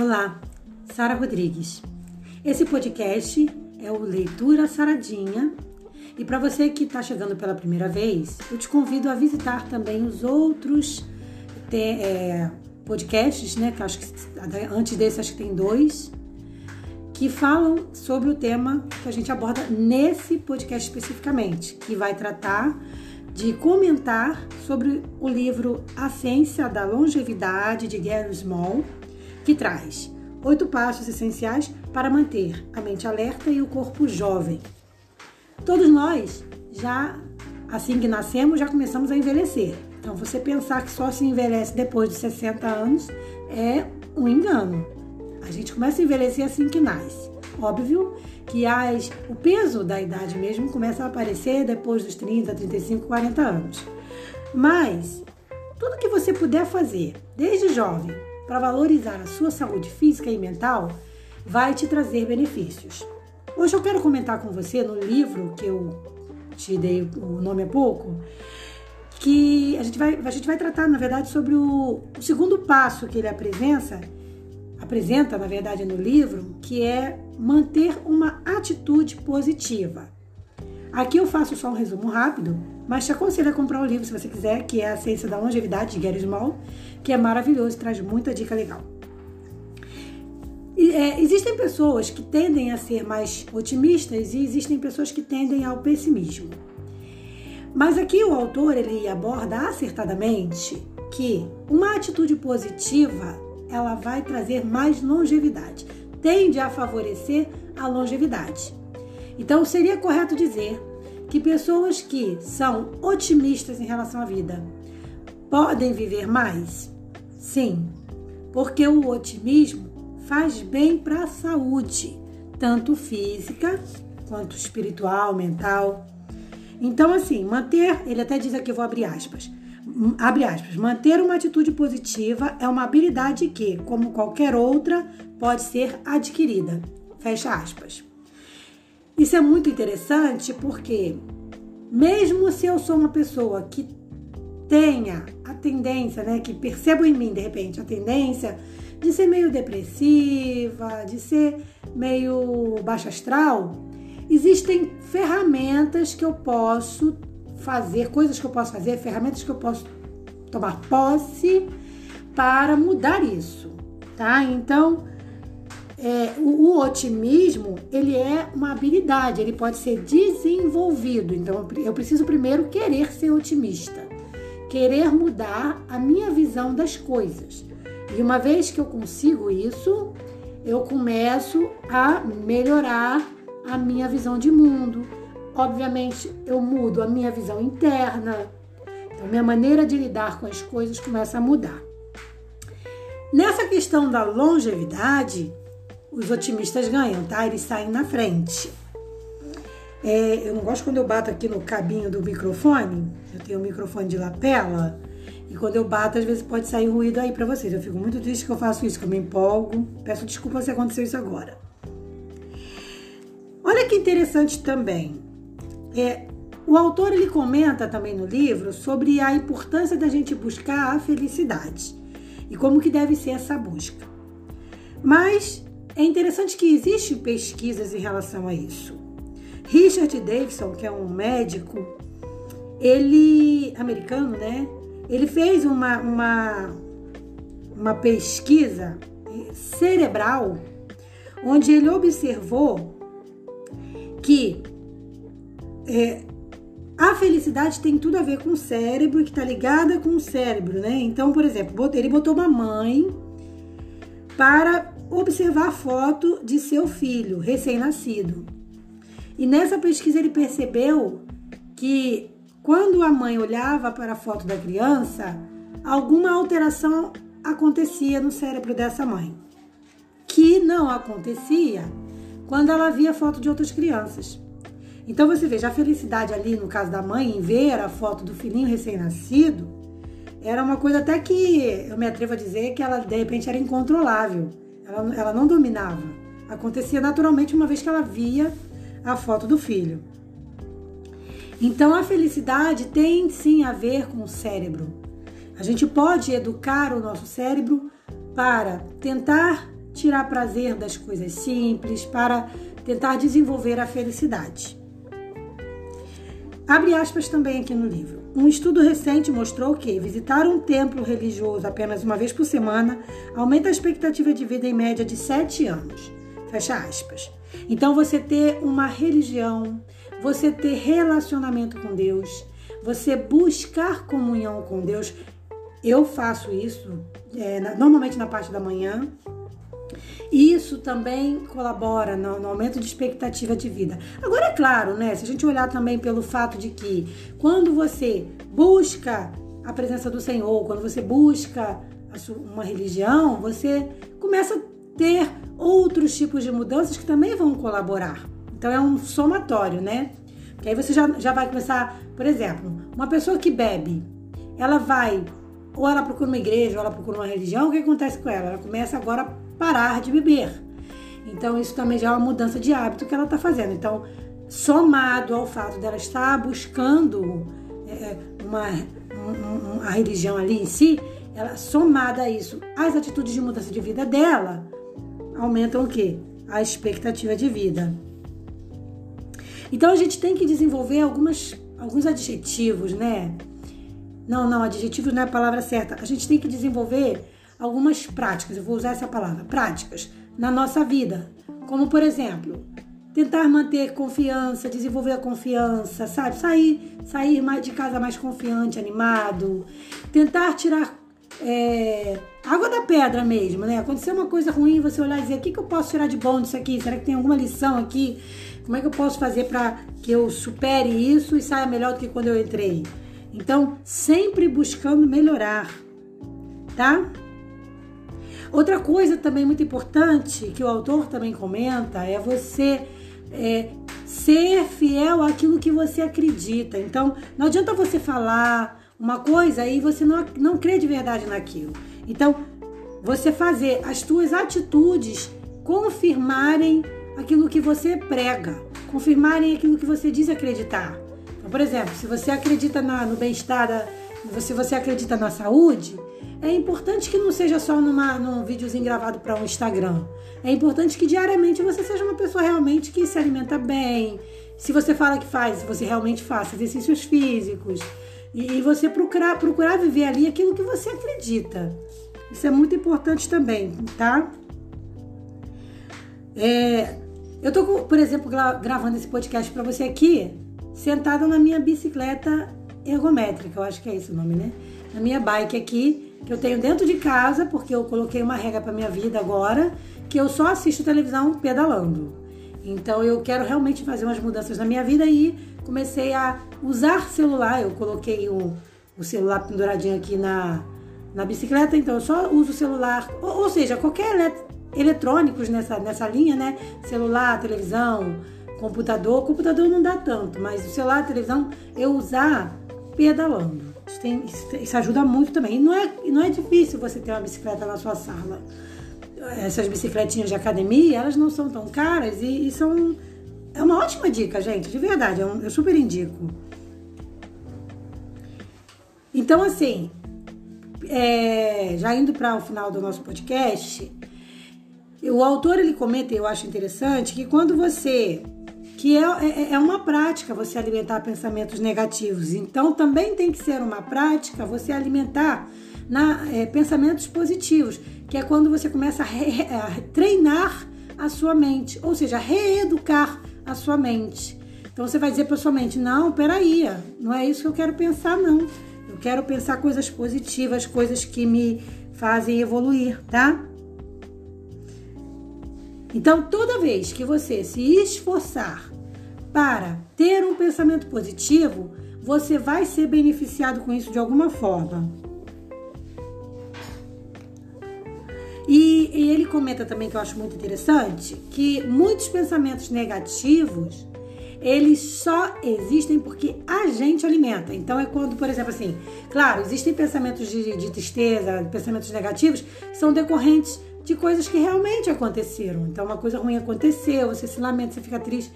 Olá, Sara Rodrigues. Esse podcast é o Leitura Saradinha e para você que está chegando pela primeira vez, eu te convido a visitar também os outros é, podcasts, né? Que acho que antes desse acho que tem dois que falam sobre o tema que a gente aborda nesse podcast especificamente, que vai tratar de comentar sobre o livro A Ciência da Longevidade de Gary Small que traz oito passos essenciais para manter a mente alerta e o corpo jovem. Todos nós já, assim que nascemos, já começamos a envelhecer. Então, você pensar que só se envelhece depois de 60 anos é um engano. A gente começa a envelhecer assim que nasce. Óbvio que as, o peso da idade mesmo começa a aparecer depois dos 30, 35, 40 anos. Mas tudo que você puder fazer desde jovem para valorizar a sua saúde física e mental vai te trazer benefícios. Hoje eu quero comentar com você no livro que eu te dei o nome há pouco, que a gente vai, a gente vai tratar, na verdade, sobre o, o segundo passo que ele apresenta, apresenta, na verdade, no livro, que é manter uma atitude positiva. Aqui eu faço só um resumo rápido, mas te aconselho a comprar o livro se você quiser, que é A Ciência da Longevidade, de Gary Small, que é maravilhoso, traz muita dica legal. E, é, existem pessoas que tendem a ser mais otimistas e existem pessoas que tendem ao pessimismo. Mas aqui o autor ele aborda acertadamente que uma atitude positiva ela vai trazer mais longevidade, tende a favorecer a longevidade. Então seria correto dizer que pessoas que são otimistas em relação à vida podem viver mais? Sim, porque o otimismo faz bem para a saúde, tanto física quanto espiritual, mental. Então, assim, manter, ele até diz aqui, vou abrir aspas. Abre aspas, manter uma atitude positiva é uma habilidade que, como qualquer outra, pode ser adquirida. Fecha aspas. Isso é muito interessante porque, mesmo se eu sou uma pessoa que tenha a tendência, né, que percebo em mim de repente a tendência de ser meio depressiva, de ser meio baixa astral, existem ferramentas que eu posso fazer, coisas que eu posso fazer, ferramentas que eu posso tomar posse para mudar isso, tá? Então, é, o, o, otimismo ele é uma habilidade, ele pode ser desenvolvido. Então, eu preciso primeiro querer ser otimista querer mudar a minha visão das coisas. E uma vez que eu consigo isso, eu começo a melhorar a minha visão de mundo. Obviamente, eu mudo a minha visão interna. Então, minha maneira de lidar com as coisas começa a mudar. Nessa questão da longevidade, os otimistas ganham, tá? Eles saem na frente. É, eu não gosto quando eu bato aqui no cabinho do microfone. Eu tenho um microfone de lapela. E quando eu bato, às vezes pode sair ruído aí para vocês. Eu fico muito triste que eu faço isso, que eu me empolgo. Peço desculpa se aconteceu isso agora. Olha que interessante também. É, o autor ele comenta também no livro sobre a importância da gente buscar a felicidade e como que deve ser essa busca. Mas é interessante que existem pesquisas em relação a isso. Richard Davidson, que é um médico, ele americano, né? Ele fez uma, uma, uma pesquisa cerebral onde ele observou que é, a felicidade tem tudo a ver com o cérebro, que está ligada com o cérebro, né? Então, por exemplo, ele botou uma mãe para observar a foto de seu filho recém-nascido. E nessa pesquisa ele percebeu que quando a mãe olhava para a foto da criança, alguma alteração acontecia no cérebro dessa mãe, que não acontecia quando ela via foto de outras crianças. Então você veja a felicidade ali no caso da mãe em ver a foto do filhinho recém-nascido era uma coisa até que eu me atrevo a dizer que ela de repente era incontrolável. Ela, ela não dominava. Acontecia naturalmente uma vez que ela via a foto do filho. Então a felicidade tem sim a ver com o cérebro. A gente pode educar o nosso cérebro para tentar tirar prazer das coisas simples, para tentar desenvolver a felicidade. Abre aspas também aqui no livro. Um estudo recente mostrou que visitar um templo religioso apenas uma vez por semana aumenta a expectativa de vida em média de 7 anos. Fecha aspas. Então, você ter uma religião, você ter relacionamento com Deus, você buscar comunhão com Deus. Eu faço isso é, normalmente na parte da manhã. Isso também colabora no, no, aumento de expectativa de vida. Agora, é claro, né? Se a gente olhar também pelo fato de que quando você busca a presença do Senhor, quando você busca uma religião, você começa a ter outros tipos de mudanças que também vão colaborar. Então, é um somatório, né? Que aí você já, já vai começar, por exemplo, uma pessoa que bebe, ela vai, ou ela procura uma igreja, ou ela procura uma religião, o que acontece com ela? Ela começa agora parar de beber. Então, isso também já é uma mudança de hábito que ela está fazendo. Então, somado ao fato dela estar buscando é, uma, uma, a religião ali em si, ela somada a isso, as atitudes de mudança de vida dela aumentam o quê? A expectativa de vida. Então a gente tem que desenvolver algumas, alguns adjetivos, né? Não, não, adjetivos não é a palavra certa. A gente tem que desenvolver algumas práticas, eu vou usar essa palavra, práticas, na nossa vida. Como, por exemplo, tentar manter confiança, desenvolver a confiança, sabe? Sair, sair mais de casa mais confiante, animado. Tentar tirar é, água da pedra mesmo, né? Acontecer uma coisa ruim, você olhar e dizer: o que, que eu posso tirar de bom disso aqui? Será que tem alguma lição aqui? Como é que eu posso fazer para que eu supere isso e saia melhor do que quando eu entrei? Então, sempre buscando melhorar, tá? Outra coisa também muito importante que o autor também comenta é você é, ser fiel àquilo que você acredita. Então, não adianta você falar uma coisa e você não, não crê de verdade naquilo. Então, você fazer as suas atitudes confirmarem aquilo que você prega, confirmarem aquilo que você diz acreditar. Então, por exemplo, se você acredita na, no bem-estar, se você acredita na saúde, é importante que não seja só numa, num videozinho gravado para um Instagram. É importante que diariamente você seja uma pessoa realmente que se alimenta bem. Se você fala que faz, você realmente faça exercícios físicos. E, e você procurar, procurar viver ali aquilo que você acredita. Isso é muito importante também, tá? É, eu tô, por exemplo, gravando esse podcast para você aqui, sentada na minha bicicleta ergométrica, eu acho que é esse o nome, né? Na minha bike aqui, que eu tenho dentro de casa, porque eu coloquei uma regra para minha vida agora, que eu só assisto televisão pedalando. Então eu quero realmente fazer umas mudanças na minha vida e comecei a usar celular. Eu coloquei o, o celular penduradinho aqui na, na bicicleta, então eu só uso celular, ou, ou seja, qualquer eletrônicos nessa, nessa linha, né? Celular, televisão, computador. Computador não dá tanto, mas o celular, televisão, eu usar pedalando. Isso, tem, isso ajuda muito também. E não é, não é difícil você ter uma bicicleta na sua sala. Essas bicicletinhas de academia, elas não são tão caras e, e são. É uma ótima dica, gente, de verdade. Eu, eu super indico. Então, assim, é, já indo para o final do nosso podcast, o autor ele comenta, e eu acho interessante, que quando você que é, é, é, uma prática você alimentar pensamentos negativos. Então também tem que ser uma prática você alimentar na, é, pensamentos positivos, que é quando você começa a, re, a treinar a sua mente, ou seja, reeducar a sua mente. Então você vai dizer para sua mente: não, peraí, não é isso que eu quero pensar, não. Eu quero pensar coisas positivas, coisas que me fazem evoluir, tá? Então, toda vez que você se esforçar para ter um pensamento positivo, você vai ser beneficiado com isso de alguma forma. E, e, ele comenta também que eu acho muito interessante que muitos pensamentos negativos eles só existem porque a gente alimenta. Então é quando, por exemplo, assim, claro, existem pensamentos de, de tristeza, pensamentos negativos, são decorrentes de coisas que realmente aconteceram. Então, uma coisa ruim aconteceu, você se lamenta, você fica triste.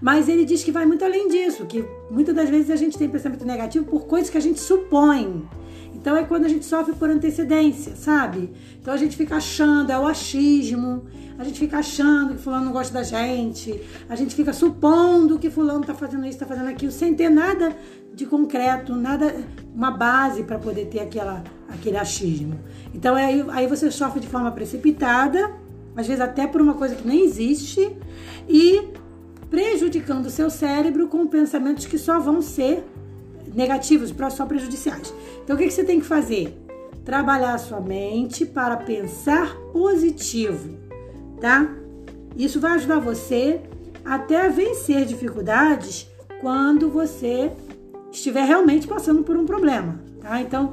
Mas ele diz que vai muito além disso, que muitas das vezes a gente tem pensamento negativo por coisas que a gente supõe. Então é quando a gente sofre por antecedência, sabe? Então a gente fica achando, é o achismo, a gente fica achando que fulano não gosta da gente, a gente fica supondo que fulano tá fazendo isso, tá fazendo aquilo, sem ter nada de concreto, nada, uma base para poder ter aquela, aquele achismo. Então aí, aí você sofre de forma precipitada, às vezes até por uma coisa que nem existe, e prejudicando o seu cérebro com pensamentos que só vão ser negativos, só prejudiciais. Então o que, que você tem que fazer? Trabalhar a sua mente para pensar positivo, tá? Isso vai ajudar você até a vencer dificuldades quando você estiver realmente passando por um problema, tá? Então,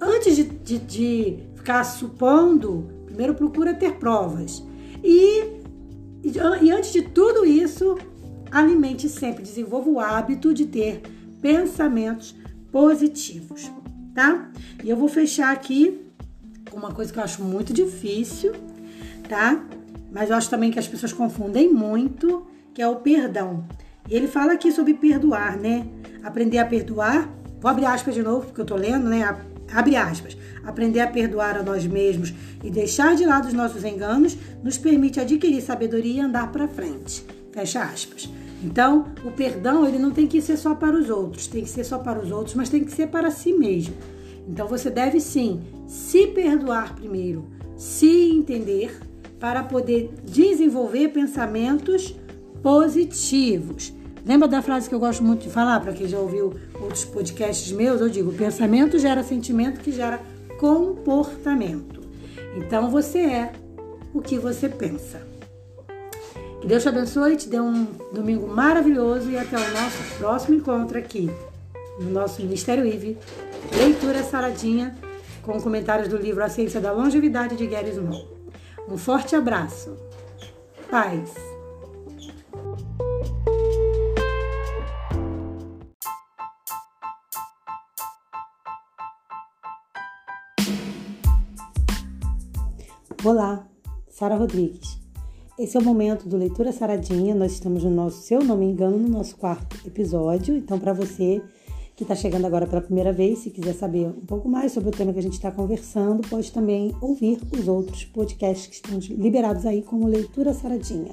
antes de, de, de ficar supondo, primeiro procura ter provas. E, e, e antes de tudo isso, alimente sempre, desenvolva o hábito de ter pensamentos positivos, tá? E eu vou fechar aqui com uma coisa que eu acho muito difícil, tá? Mas eu acho também que as pessoas confundem muito, que é o perdão. E ele fala aqui sobre perdoar, né? Aprender a perdoar. Vou abrir aspas de novo, porque eu tô lendo, né? Abre aspas. Aprender a perdoar a nós mesmos e deixar de lado os nossos enganos nos permite adquirir sabedoria e andar para frente. Fecha aspas. Então, o perdão ele não tem que ser só para os outros, tem que ser só para os outros, mas tem que ser para si mesmo. Então, você deve sim se perdoar primeiro, se entender para poder desenvolver pensamentos positivos. Lembra da frase que eu gosto muito de falar, para quem já ouviu outros podcasts meus? Eu digo: pensamento gera sentimento que gera comportamento. Então você é o que você pensa. Que Deus te abençoe, te dê um domingo maravilhoso e até o nosso próximo encontro aqui no nosso Ministério IVE. Leitura saradinha com comentários do livro A Ciência da Longevidade de Gary Small. Um forte abraço. Paz. Olá, Sara Rodrigues. Esse é o momento do Leitura Saradinha. Nós estamos no nosso, se eu não me engano, no nosso quarto episódio. Então, para você que está chegando agora pela primeira vez, se quiser saber um pouco mais sobre o tema que a gente está conversando, pode também ouvir os outros podcasts que estão liberados aí como Leitura Saradinha.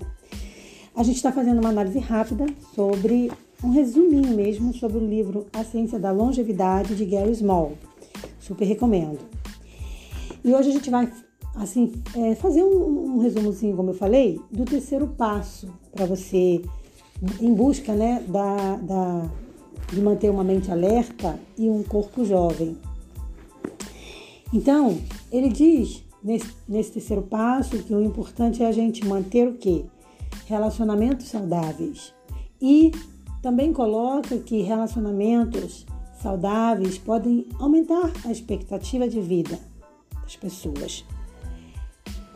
A gente está fazendo uma análise rápida sobre um resuminho mesmo sobre o livro A Ciência da Longevidade de Gary Small. Super recomendo. E hoje a gente vai assim, é, fazer um, um resumozinho, como eu falei, do terceiro passo para você em busca, né, da, da, de manter uma mente alerta e um corpo jovem. Então, ele diz nesse, nesse terceiro passo que o importante é a gente manter o quê? Relacionamentos saudáveis. E também coloca que relacionamentos saudáveis podem aumentar a expectativa de vida das pessoas.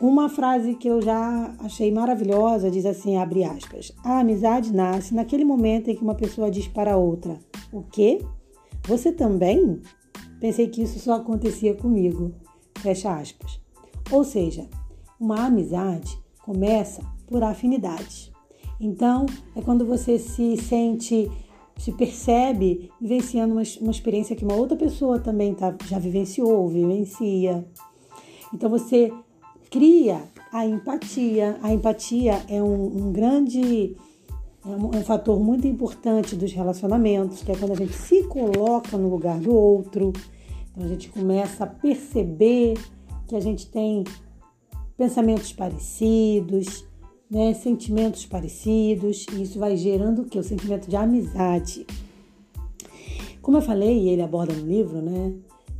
Uma frase que eu já achei maravilhosa diz assim, abre aspas: "A amizade nasce naquele momento em que uma pessoa diz para outra: "O quê? Você também?" Pensei que isso só acontecia comigo. Fecha aspas. Ou seja, uma amizade começa por afinidade. Então, é quando você se sente, se percebe vivenciando uma, uma experiência que uma outra pessoa também tá, já vivenciou ou vivencia. Então, você cria a empatia. A empatia é um, um grande é um, é um, fator muito importante dos relacionamentos, que é quando a gente se coloca no lugar do outro, então a gente começa a perceber que a gente tem pensamentos parecidos, né, sentimentos parecidos, e isso vai gerando o que? O sentimento de amizade. Como eu falei, e ele aborda no livro, né?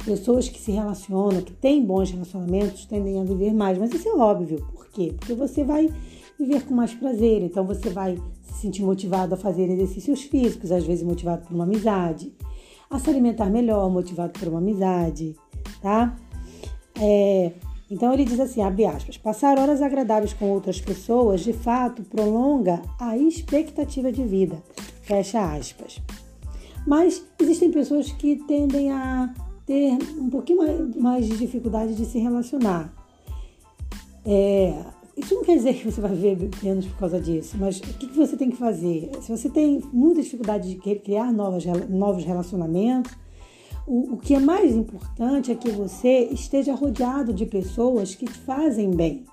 Pessoas que se relacionam, que têm bons relacionamentos, tendem a viver mais. Mas isso é óbvio. Por quê? Porque você vai viver com mais prazer. Então você vai se sentir motivado a fazer exercícios físicos, às vezes motivado por uma amizade, a se alimentar melhor, motivado por uma amizade, tá? É, então ele diz assim, abre aspas, passar horas agradáveis com outras pessoas, de fato, prolonga a expectativa de vida, fecha aspas. Mas existem pessoas que tendem a ter um pouquinho mais, de dificuldade de se relacionar. É, isso não quer dizer que você vai viver menos por causa disso, mas o que, que você tem que fazer? Se você tem muita dificuldade de criar novas, novos relacionamentos, O, o que é mais importante é que você esteja rodeado de pessoas que te fazem bem.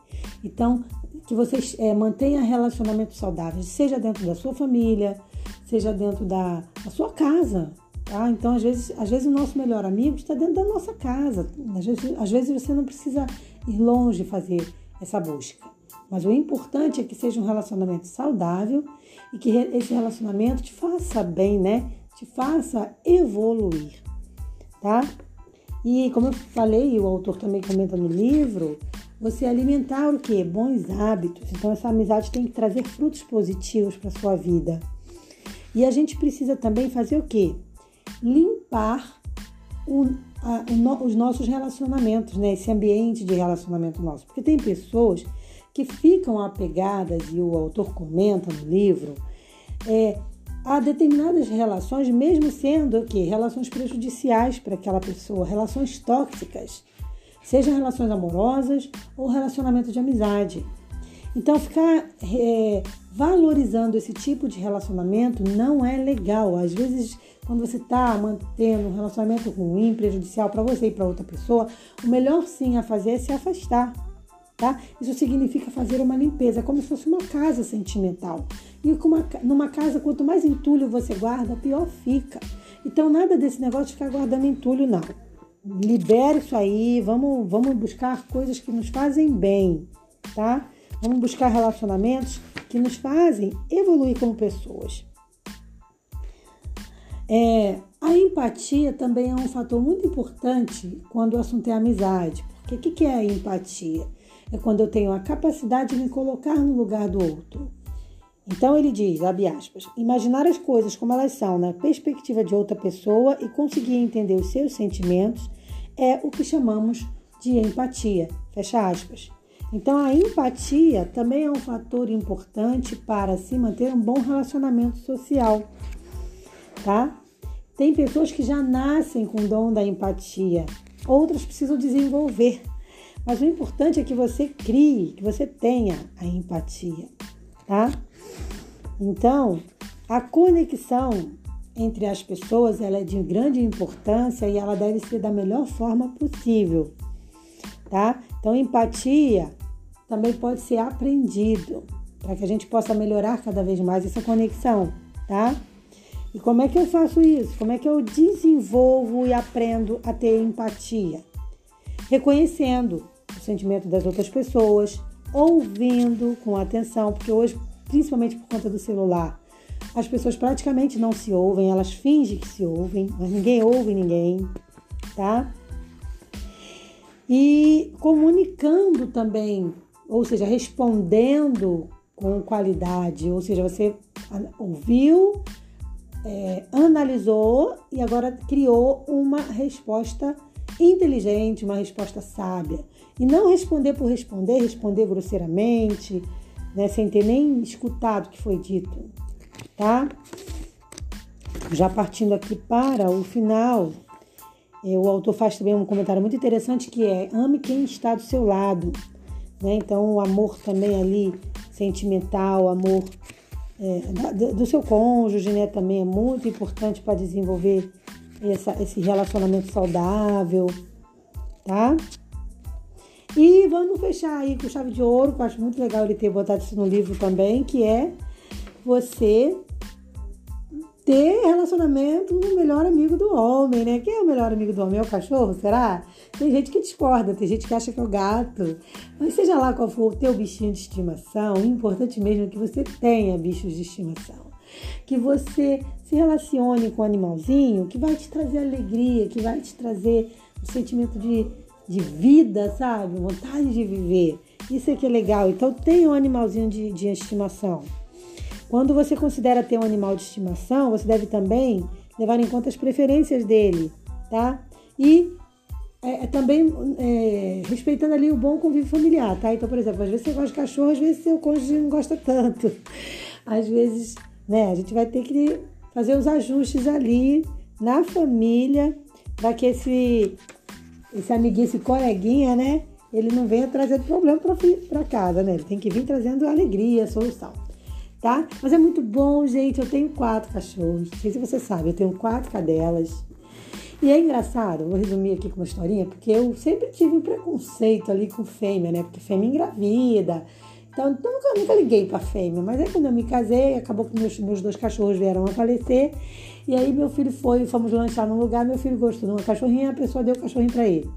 Então, que você é, mantenha relacionamentos saudáveis, seja dentro da sua família, seja dentro da, da sua casa. Tá? Então, às vezes, às vezes, o nosso melhor amigo está dentro da nossa casa. Às vezes, às vezes você não precisa ir longe fazer essa busca. Mas o importante é que seja um relacionamento saudável e que esse relacionamento te faça bem, né? Te faça evoluir, tá? E como eu falei, o autor também comenta no livro, você alimentar o que? Bons hábitos. Então essa amizade tem que trazer frutos positivos para sua vida. E a gente precisa também fazer o que? Limpar o, a, o, os nossos relacionamentos, né? Esse ambiente de relacionamento nosso. Porque tem pessoas que ficam apegadas, e o autor comenta no livro, é, a determinadas relações, mesmo sendo o quê? Relações prejudiciais para aquela pessoa, relações tóxicas, sejam relações amorosas ou relacionamento de amizade. Então, ficar é, valorizando esse tipo de relacionamento não é legal. Às vezes, quando você está mantendo um relacionamento ruim, prejudicial para você e para outra pessoa, o melhor sim a fazer é se afastar tá? Isso significa fazer uma limpeza, como se fosse uma casa sentimental. E uma, numa casa, quanto mais entulho você guarda, pior fica. Então, nada desse negócio de ficar guardando entulho, não. Libere isso aí, vamos, vamos buscar coisas que nos fazem bem, tá? Vamos buscar relacionamentos que nos fazem evoluir como pessoas. É, a empatia também é um fator muito importante quando o assunto é amizade. Porque o que, que é a empatia? é quando eu tenho a capacidade de me colocar no lugar do outro. Então ele diz, abre aspas, imaginar as coisas como elas são na perspectiva de outra pessoa e conseguir entender os seus sentimentos é o que chamamos de empatia, fecha aspas. Então a empatia também é um fator importante para se manter um bom relacionamento social, tá? Tem pessoas que já nascem com o dom da empatia, outras precisam desenvolver mas o importante é que você crie, que você tenha a empatia, tá? Então, a conexão entre as pessoas ela é de grande importância e ela deve ser da melhor forma possível, tá? Então, empatia também pode ser aprendido para que a gente possa melhorar cada vez mais essa conexão, tá? E como é que eu faço isso? Como é que eu desenvolvo e aprendo a ter empatia? Reconhecendo o sentimento das outras pessoas, ouvindo com atenção, porque hoje, principalmente por conta do celular, as pessoas praticamente não se ouvem, elas fingem que se ouvem, mas ninguém ouve ninguém, tá? E comunicando também, ou seja, respondendo com qualidade, ou seja, você ouviu, é, analisou e agora criou uma resposta inteligente, uma resposta sábia. E não responder por responder, responder grosseiramente, né, sem ter nem escutado o que foi dito, tá? Já partindo aqui para o final, é, o autor faz também um comentário muito interessante que é ame quem está do seu lado, né? Então o amor também ali sentimental, amor é, do seu cônjuge, né? Também é muito importante para desenvolver essa, esse relacionamento saudável, tá? E vamos fechar aí com chave de ouro, que eu acho muito legal ele ter botado isso no livro também, que é você ter relacionamento com o melhor amigo do homem, né? Quem é o melhor amigo do homem? É o cachorro, será? Tem gente que discorda, tem gente que acha que é o gato. Mas seja lá qual for o teu bichinho de estimação, o importante mesmo é que você tenha bichos de estimação. Que você se relacione com o animalzinho que vai te trazer alegria, que vai te trazer um sentimento de de vida, sabe? Vontade de viver. Isso é que é legal. Então, tenha um animalzinho de, de estimação. Quando você considera ter um animal de estimação, você deve também levar em conta as preferências dele, tá? E é, é também é, respeitando ali o bom convívio familiar, tá? Então, por exemplo, às vezes você gosta de cachorro, às vezes seu cônjuge não gosta tanto. Às vezes, né, a gente vai ter que fazer os ajustes ali na família para que esse esse amiguinho, esse coleguinha, né? Ele não venha trazendo problema para casa, né? Ele tem que vir trazendo alegria, solução, tá? Mas é muito bom, gente. Eu tenho quatro cachorros. Não sei se você sabe, eu tenho quatro cadelas. E é engraçado, vou resumir aqui com uma historinha, porque eu sempre tive um preconceito ali com fêmea, né? Porque fêmea engravida. Então, nunca, nunca liguei pra fêmea. Mas aí quando eu me casei, acabou que meus, meus dois cachorros vieram a falecer. E aí meu filho foi, fomos lanchar num lugar, meu filho gostou de uma cachorrinha, a pessoa deu o cachorrinho para ele.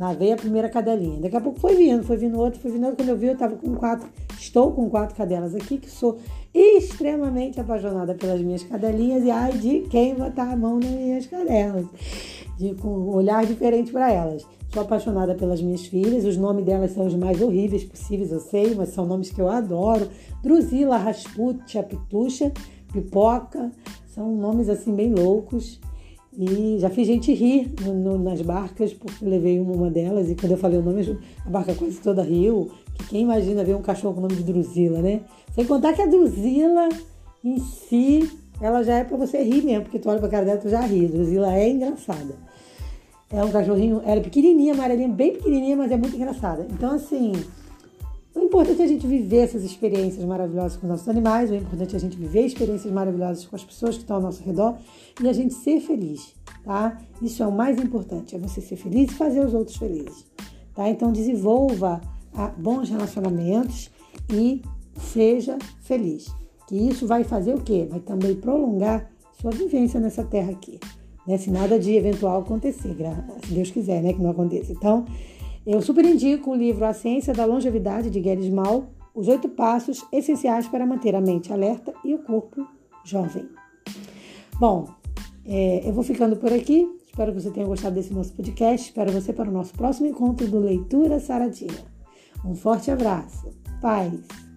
Lá veio a primeira cadelinha. Daqui a pouco foi vindo, foi vindo outro, foi vindo outro. Quando eu vi, eu estava com quatro, estou com quatro cadelas aqui, que sou extremamente apaixonada pelas minhas cadelinhas e ai de quem botar a mão nas minhas cadelas. De, com um olhar diferente para elas. Sou apaixonada pelas minhas filhas, os nomes delas são os mais horríveis possíveis, eu sei, mas são nomes que eu adoro. Drusila, Rasputia, Pitucha, Pipoca, são nomes assim bem loucos. E já fiz gente rir no, no, nas barcas, porque levei uma delas e quando eu falei o nome, a barca quase toda riu. Que quem imagina ver um cachorro com o nome de Drusila, né? Sem contar que a Drusila em si, ela já é para você rir mesmo, porque tu olha pra cara dela tu já ri. Drusila é engraçada. É um cachorrinho, ela é pequenininha, amarelinha, bem pequenininha, mas é muito engraçada. Então, assim, o importante é a gente viver essas experiências maravilhosas com os nossos animais, o importante é a gente viver experiências maravilhosas com as pessoas que estão ao nosso redor e a gente ser feliz, tá? Isso é o mais importante, é você ser feliz e fazer os outros felizes, tá? Então, desenvolva ah, bons relacionamentos e seja feliz. Que isso vai fazer o quê? Vai também prolongar sua vivência nessa terra aqui né? Se nada de eventual acontecer, se Deus quiser, né? Que não aconteça. Então, eu super indico o livro A Ciência da Longevidade, de Gary Mal, os oito passos essenciais para manter a mente alerta e o corpo jovem. Bom, é, eu vou ficando por aqui. Espero que você tenha gostado desse nosso podcast. Espero você para o nosso próximo encontro do Leitura Saradinha. Um forte abraço. Paz.